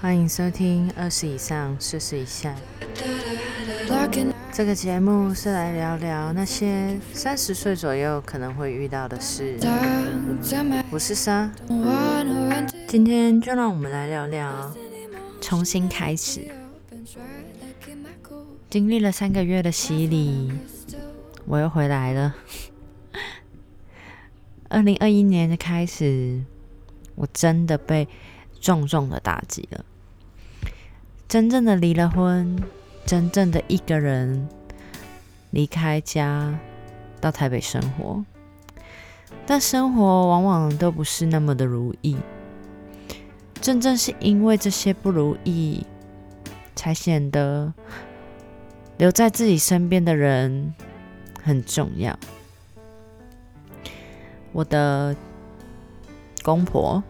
欢迎收听二十以上，四十以下。这个节目是来聊聊那些三十岁左右可能会遇到的事。我是莎，今天就让我们来聊聊重新开始。经历了三个月的洗礼，我又回来了。二零二一年的开始，我真的被重重的打击了。真正的离了婚，真正的一个人离开家到台北生活，但生活往往都不是那么的如意。真正是因为这些不如意，才显得留在自己身边的人很重要。我的公婆，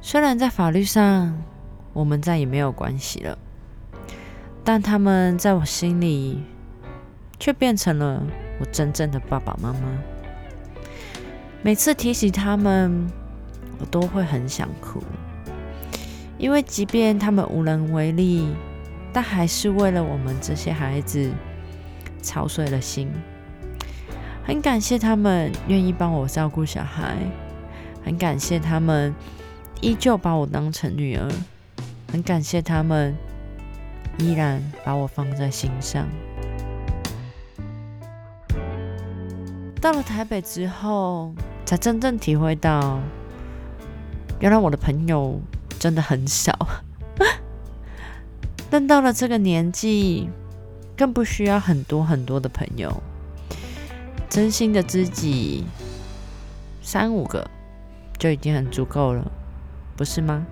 虽然在法律上，我们再也没有关系了，但他们在我心里却变成了我真正的爸爸妈妈。每次提起他们，我都会很想哭，因为即便他们无能为力，但还是为了我们这些孩子操碎了心。很感谢他们愿意帮我照顾小孩，很感谢他们依旧把我当成女儿。很感谢他们依然把我放在心上。到了台北之后，才真正体会到，原来我的朋友真的很少。但到了这个年纪，更不需要很多很多的朋友，真心的知己三五个就已经很足够了，不是吗？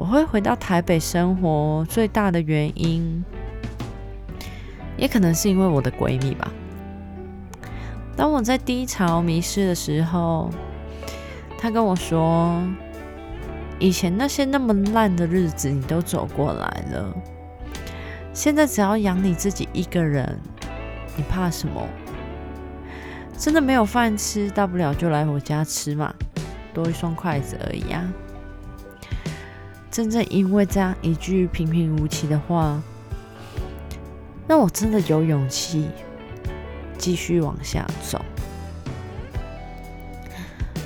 我会回到台北生活，最大的原因，也可能是因为我的闺蜜吧。当我在低潮迷失的时候，她跟我说：“以前那些那么烂的日子，你都走过来了。现在只要养你自己一个人，你怕什么？真的没有饭吃，大不了就来我家吃嘛，多一双筷子而已啊。”真正因为这样一句平平无奇的话，让我真的有勇气继续往下走。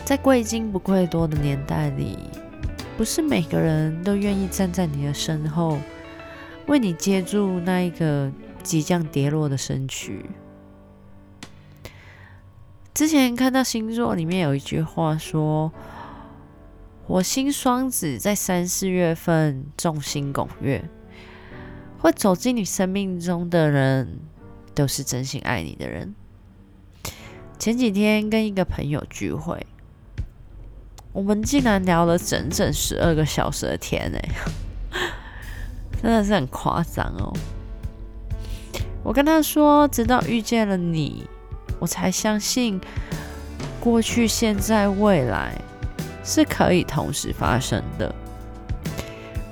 在贵精不贵多的年代里，不是每个人都愿意站在你的身后，为你接住那一个即将跌落的身躯。之前看到星座里面有一句话说。火星双子在三四月份众星拱月，会走进你生命中的人，都是真心爱你的人。前几天跟一个朋友聚会，我们竟然聊了整整十二个小时的天呢，真的是很夸张哦。我跟他说，直到遇见了你，我才相信过去、现在、未来。是可以同时发生的。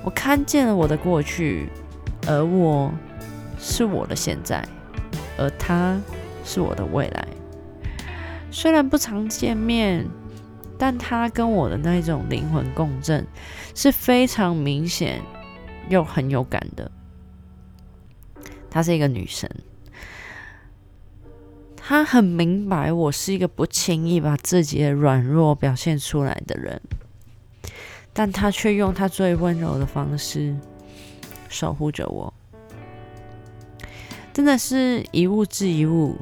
我看见了我的过去，而我是我的现在，而他是我的未来。虽然不常见面，但他跟我的那种灵魂共振是非常明显又很有感的。她是一个女神。他很明白，我是一个不轻易把自己的软弱表现出来的人，但他却用他最温柔的方式守护着我，真的是一物治一物，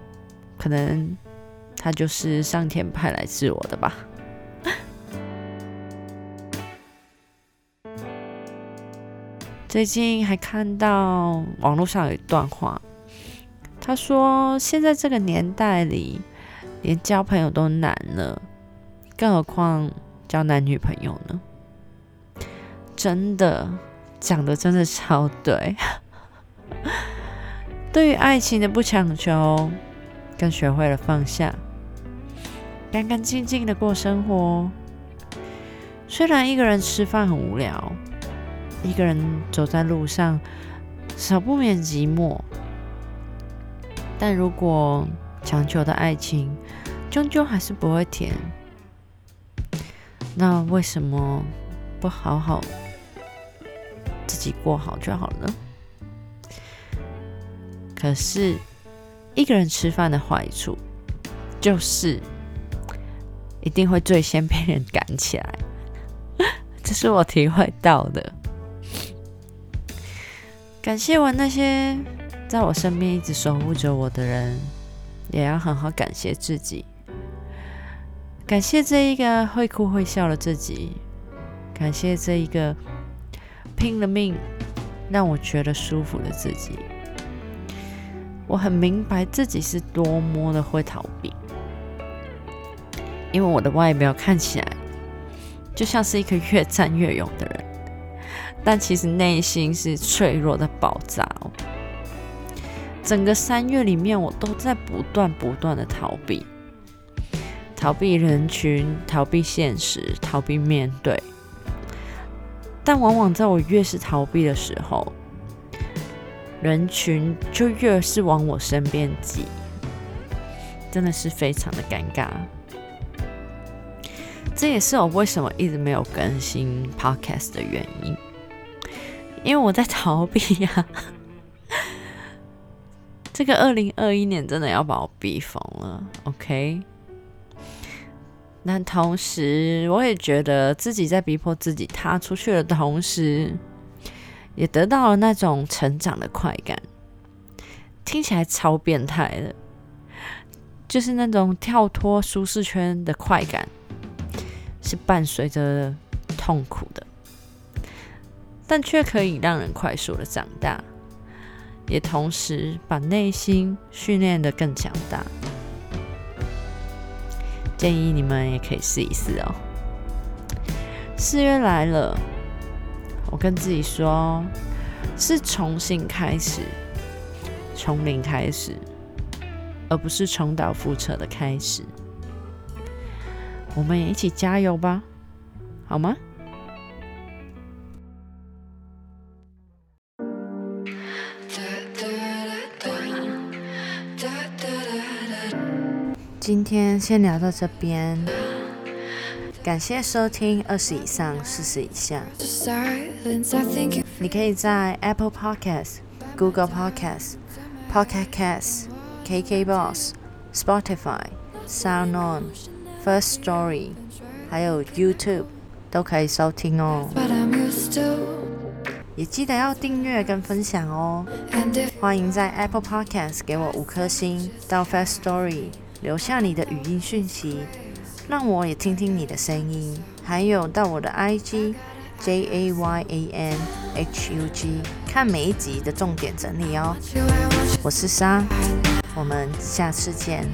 可能他就是上天派来治我的吧。最近还看到网络上有一段话。他说：“现在这个年代里，连交朋友都难了，更何况交男女朋友呢？”真的讲的真的超对。对于爱情的不强求，更学会了放下，干干净净的过生活。虽然一个人吃饭很无聊，一个人走在路上，少不免寂寞。但如果强求的爱情终究还是不会甜，那为什么不好好自己过好就好了呢？可是一个人吃饭的坏处，就是一定会最先被人赶起来，这是我体会到的。感谢完那些在我身边一直守护着我的人，也要好好感谢自己。感谢这一个会哭会笑的自己，感谢这一个拼了命让我觉得舒服的自己。我很明白自己是多么的会逃避，因为我的外表看起来就像是一个越战越勇的人。但其实内心是脆弱的爆炸哦。整个三月里面，我都在不断不断的逃避，逃避人群，逃避现实，逃避面对。但往往在我越是逃避的时候，人群就越是往我身边挤，真的是非常的尴尬。这也是我为什么一直没有更新 podcast 的原因。因为我在逃避呀，这个二零二一年真的要把我逼疯了，OK？那同时，我也觉得自己在逼迫自己踏出去的同时，也得到了那种成长的快感，听起来超变态的，就是那种跳脱舒适圈的快感，是伴随着痛苦的。但却可以让人快速的长大，也同时把内心训练的更强大。建议你们也可以试一试哦。四月来了，我跟自己说，是重新开始，从零开始，而不是重蹈覆辙的开始。我们也一起加油吧，好吗？今天先聊到这边，感谢收听二十以上四十以下。你可以在 Apple Podcast、Google Podcast、Pocket Cast、KKBox、Spotify、SoundOn、First Story，还有 YouTube 都可以收听哦。也记得要订阅跟分享哦。欢迎在 Apple Podcast 给我五颗星，到 First Story。留下你的语音讯息，让我也听听你的声音。还有到我的 IG J A Y A N H U G 看每一集的重点整理哦。我是莎，我们下次见。